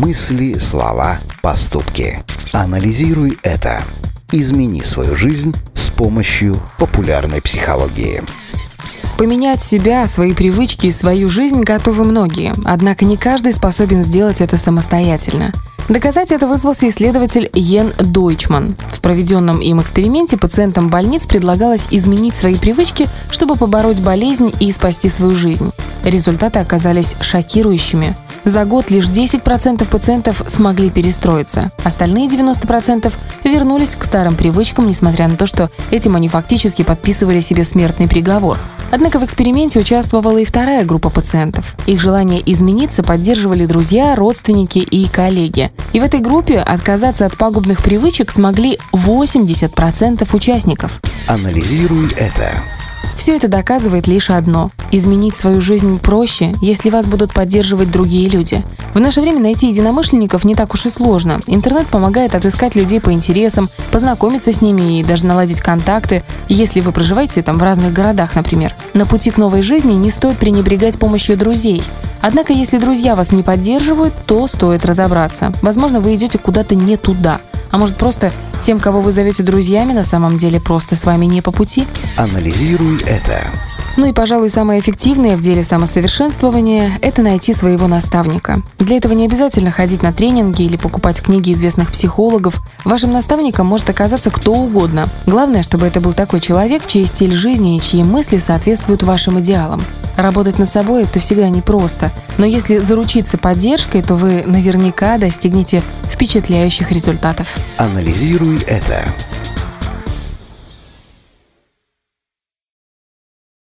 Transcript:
Мысли, слова, поступки. Анализируй это. Измени свою жизнь с помощью популярной психологии. Поменять себя, свои привычки и свою жизнь готовы многие, однако не каждый способен сделать это самостоятельно. Доказать это вызвался исследователь Йен Дойчман. В проведенном им эксперименте пациентам больниц предлагалось изменить свои привычки, чтобы побороть болезнь и спасти свою жизнь. Результаты оказались шокирующими. За год лишь 10% пациентов смогли перестроиться. Остальные 90% вернулись к старым привычкам, несмотря на то, что этим они фактически подписывали себе смертный приговор. Однако в эксперименте участвовала и вторая группа пациентов. Их желание измениться поддерживали друзья, родственники и коллеги. И в этой группе отказаться от пагубных привычек смогли 80% участников. Анализируй это. Все это доказывает лишь одно. Изменить свою жизнь проще, если вас будут поддерживать другие люди. В наше время найти единомышленников не так уж и сложно. Интернет помогает отыскать людей по интересам, познакомиться с ними и даже наладить контакты, если вы проживаете там в разных городах, например. На пути к новой жизни не стоит пренебрегать помощью друзей. Однако, если друзья вас не поддерживают, то стоит разобраться. Возможно, вы идете куда-то не туда. А может просто тем, кого вы зовете друзьями, на самом деле просто с вами не по пути? Анализируй это. Ну и, пожалуй, самое эффективное в деле самосовершенствования – это найти своего наставника. Для этого не обязательно ходить на тренинги или покупать книги известных психологов. Вашим наставником может оказаться кто угодно. Главное, чтобы это был такой человек, чей стиль жизни и чьи мысли соответствуют вашим идеалам. Работать над собой – это всегда непросто, но если заручиться поддержкой, то вы наверняка достигнете впечатляющих результатов. Анализируй это.